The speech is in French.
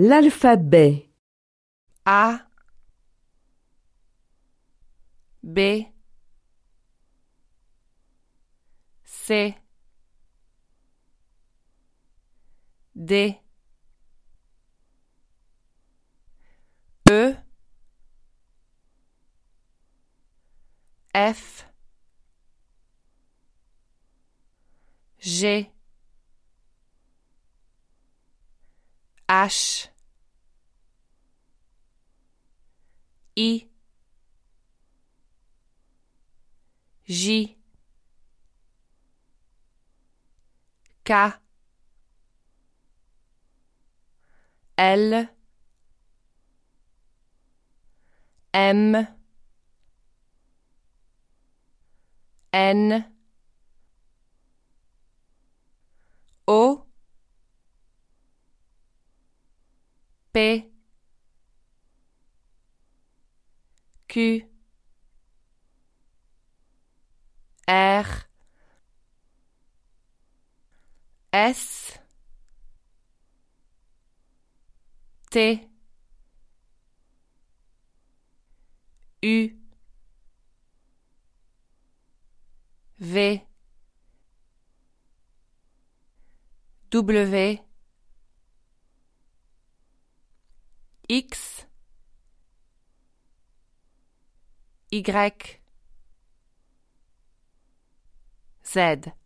L'alphabet. A. B. C. D. E. F. G H I J K L M N P Q R S T U V W X Y Z